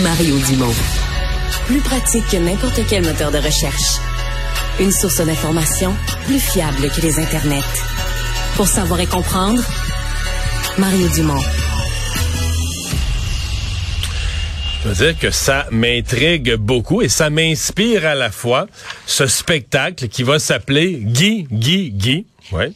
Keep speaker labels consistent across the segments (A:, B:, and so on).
A: Mario Dumont. Plus pratique que n'importe quel moteur de recherche. Une source d'information plus fiable que les internets. Pour savoir et comprendre, Mario Dumont.
B: Je veux dire que ça m'intrigue beaucoup et ça m'inspire à la fois ce spectacle qui va s'appeler Guy, Guy, Guy. Ouais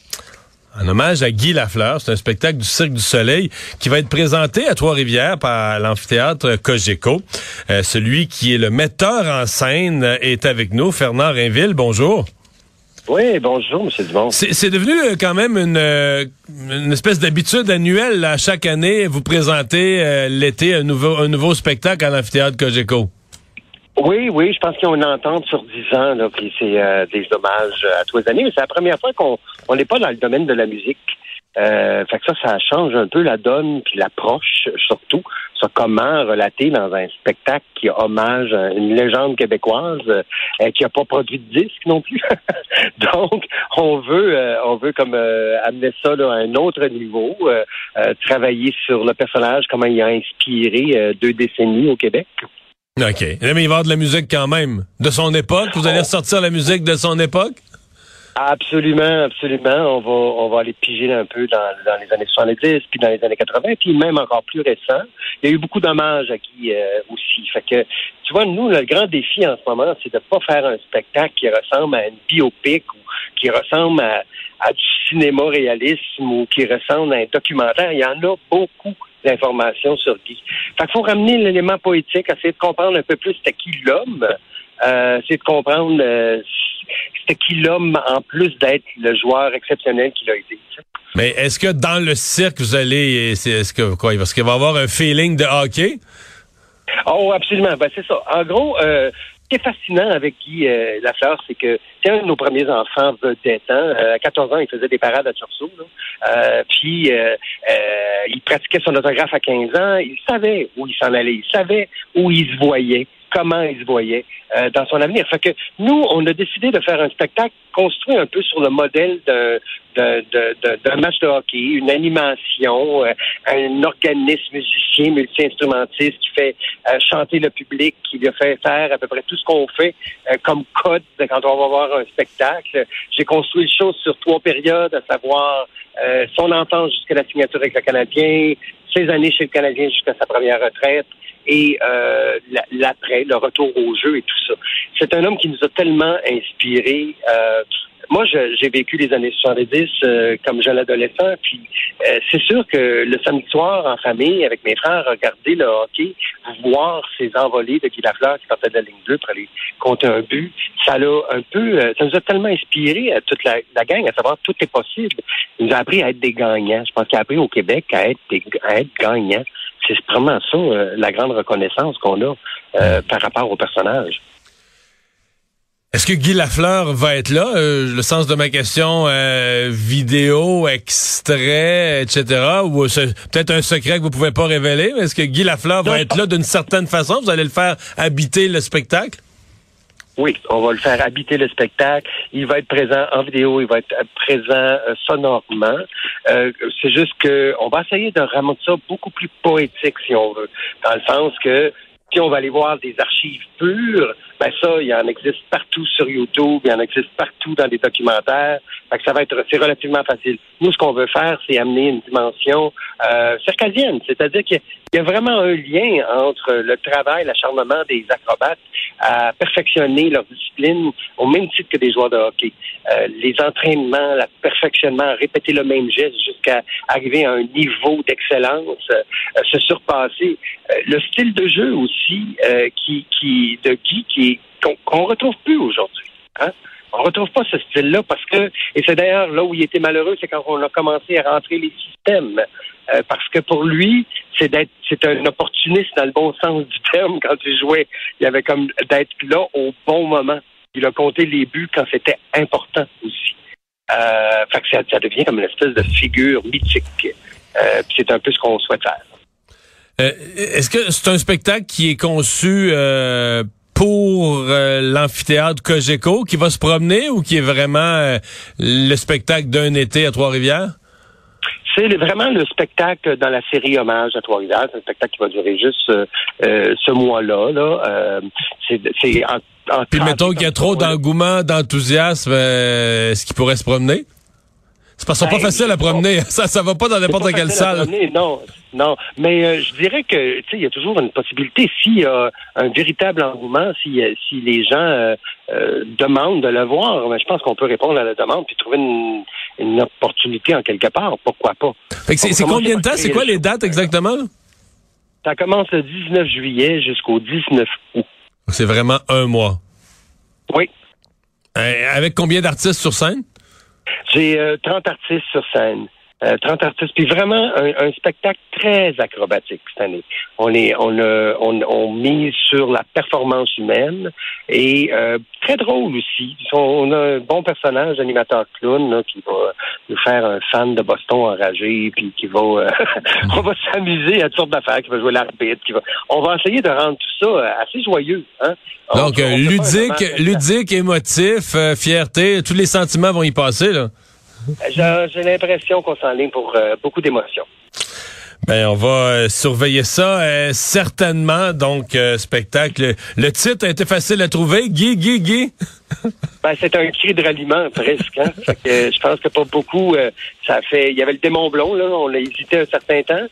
B: en hommage à Guy Lafleur. C'est un spectacle du Cirque du Soleil qui va être présenté à Trois-Rivières par l'amphithéâtre Cogeco. Euh, celui qui est le metteur en scène est avec nous, Fernand Rainville. Bonjour.
C: Oui, bonjour, M. Dumont.
B: C'est devenu euh, quand même une, euh, une espèce d'habitude annuelle. À chaque année, vous présentez l'été un nouveau, un nouveau spectacle à l'amphithéâtre Cogeco.
C: Oui, oui, je pense qu'il y a une entente sur dix ans, là, puis c'est euh, des hommages à tous les années, mais c'est la première fois qu'on on n'est pas dans le domaine de la musique. Euh, fait que ça, ça change un peu la donne, puis l'approche, surtout, sur comment relater dans un spectacle qui hommage une légende québécoise euh, qui n'a pas produit de disque non plus. Donc, on veut, euh, on veut comme amener ça à un autre niveau, travailler sur le personnage, comment il a inspiré deux décennies au Québec.
B: OK. Mais il va avoir de la musique quand même. De son époque? Vous allez ressortir la musique de son époque?
C: Absolument, absolument. On va, on va aller piger un peu dans, dans les années 70, puis dans les années 80, puis même encore plus récent. Il y a eu beaucoup d'hommages à Guy euh, aussi. Fait que, tu vois, nous, le grand défi en ce moment, c'est de pas faire un spectacle qui ressemble à une biopic ou qui ressemble à, à du cinéma réalisme ou qui ressemble à un documentaire. Il y en a beaucoup d'informations sur Guy. Fait qu'il faut ramener l'élément poétique, essayer de comprendre un peu plus c'était qui l'homme, euh, essayer de comprendre euh, c'était qui l'homme en plus d'être le joueur exceptionnel qu'il a été.
B: Mais est-ce que dans le cirque, vous allez, est-ce que quoi, parce qu'il va y avoir un feeling de hockey?
C: Oh, absolument. Ben, c'est ça. En gros, euh, ce qui est fascinant avec Guy euh, Lafleur, c'est que c'est un de nos premiers enfants vedettes. Hein? Euh, à 14 ans, il faisait des parades à Tursault. Euh, puis, euh, il pratiquait son autographe à 15 ans. Il savait où il s'en allait. Il savait où il se voyait comment il se voyait euh, dans son avenir. Fait que nous, on a décidé de faire un spectacle construit un peu sur le modèle d'un match de hockey, une animation, euh, un organisme musicien, multi-instrumentiste qui fait euh, chanter le public, qui lui fait faire à peu près tout ce qu'on fait comme code quand on va voir un spectacle. J'ai construit les choses sur trois périodes, à savoir son enfance jusqu'à la signature avec le Canadien, ses années chez le Canadien jusqu'à sa première retraite, et euh, l'après, le retour au jeu et tout ça. C'est un homme qui nous a tellement inspirés. Euh, moi, j'ai vécu les années 70 euh, comme jeune adolescent, puis euh, c'est sûr que le samedi soir, en famille, avec mes frères, regarder le hockey, voir ces envolées de Guy Lafleur qui partait de la ligne bleue pour aller compter un but, ça l'a un peu, ça nous a tellement inspiré à toute la, la, gang, à savoir tout est possible. Il nous a appris à être des gagnants. Je pense qu'il a appris au Québec à être, des, à être gagnants c'est vraiment ça, euh, la grande reconnaissance qu'on a euh, par rapport au personnage.
B: Est-ce que Guy Lafleur va être là? Euh, le sens de ma question, vidéo, extrait, etc. Ou peut-être un secret que vous pouvez pas révéler. Est-ce que Guy Lafleur va être là d'une certaine façon? Vous allez le faire habiter le spectacle?
C: Oui, on va le faire habiter le spectacle. Il va être présent en vidéo, il va être présent euh, sonorement. Euh, c'est juste que on va essayer de ramener ça beaucoup plus poétique, si on veut, dans le sens que si on va aller voir des archives pures, ben ça, il y en existe partout sur YouTube, il y en existe partout dans des documentaires. Fait que ça va être, c'est relativement facile. Nous, ce qu'on veut faire, c'est amener une dimension euh, circadienne, c'est-à-dire qu'il y a vraiment un lien entre le travail, l'acharnement des acrobates à perfectionner leur discipline au même titre que des joueurs de hockey. Euh, les entraînements, le perfectionnement, répéter le même geste jusqu'à arriver à un niveau d'excellence, euh, se surpasser. Euh, le style de jeu aussi qui, qui de Guy qui qu'on retrouve plus aujourd'hui. Hein? On retrouve pas ce style-là parce que, et c'est d'ailleurs là où il était malheureux, c'est quand on a commencé à rentrer les systèmes. Euh, parce que pour lui, c'est d'être, c'est un opportuniste dans le bon sens du terme quand il jouait. Il avait comme d'être là au bon moment. Il a compté les buts quand c'était important aussi. Euh, fait que ça, devient comme une espèce de figure mythique. Euh, c'est un peu ce qu'on souhaite faire.
B: Euh, est-ce que c'est un spectacle qui est conçu euh, pour euh, l'amphithéâtre Cogeco qui va se promener ou qui est vraiment euh, le spectacle d'un été à Trois-Rivières?
C: C'est vraiment le spectacle dans la série Hommage à Trois-Rivières. C'est un spectacle qui va durer juste euh, euh, ce mois-là. Là. Euh, c'est, c'est en, en
B: Puis
C: 30
B: mettons qu'il y a trop d'engouement, d'enthousiasme, euh, est-ce qu'il pourrait se promener? C'est parce qu'ils sont
C: Ben,
B: pas faciles à promener. Ça, ça va pas dans n'importe
C: pas
B: quelle salle.
C: Non, non. Mais euh, je dirais que tu sais, il y a toujours une possibilité s'il y a un véritable engouement, si, euh, si les gens euh, euh, demandent de le voir, ben, je pense qu'on peut répondre à la demande puis trouver une, une opportunité en quelque part. Pourquoi pas?
B: Fait que c'est combien de temps? C'est quoi
C: le
B: les dates exactement?
C: Ça commence le 19 juillet jusqu'au 19 août.
B: C'est vraiment un mois.
C: Oui.
B: Euh, avec combien d'artistes sur scène?
C: J'ai euh, 30 artistes sur scène. Euh, 30 artistes, puis vraiment un, un spectacle très acrobatique cette année. On est, on, a- on, on mise sur la performance humaine et euh, très drôle aussi. On a un bon personnage, animateur clown, là, qui va nous faire un fan de Boston enragé, puis qui va, euh, on va s'amuser à toutes sortes d'affaires, qui va jouer l'arbitre, qui va, on va essayer de rendre tout ça euh, assez joyeux. Hein? On-
B: Donc, euh, ludique, ludique, émotif, euh, fierté, tous les sentiments vont y passer, là.
C: J'ai l'impression qu'on s'enligne pour euh, beaucoup d'émotions.
B: Ben, on va euh, surveiller ça euh, certainement. Donc, spectacle. Le titre a été facile à trouver. Guy, Guy, Guy?
C: Ben, c'est un cri de ralliement presque. Hein? Fait que, je pense que pas beaucoup. ça fait. Il y avait le démon blond là, on l'a hésité un certain temps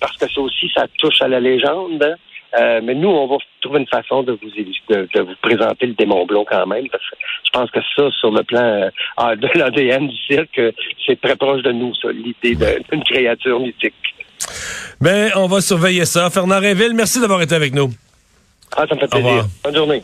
C: parce que ça aussi, ça touche à la légende. hein. Euh, mais nous, on va trouver une façon de vous de, de vous présenter le démon blond quand même, parce que je pense que ça, sur le plan euh, ah, de l'ADN du cirque, euh, c'est très proche de nous, ça, l'idée d'une créature mythique.
B: Ben, on va surveiller ça. Fernand Réville, merci d'avoir été avec nous.
C: Ah, ça me fait plaisir. Bonne journée.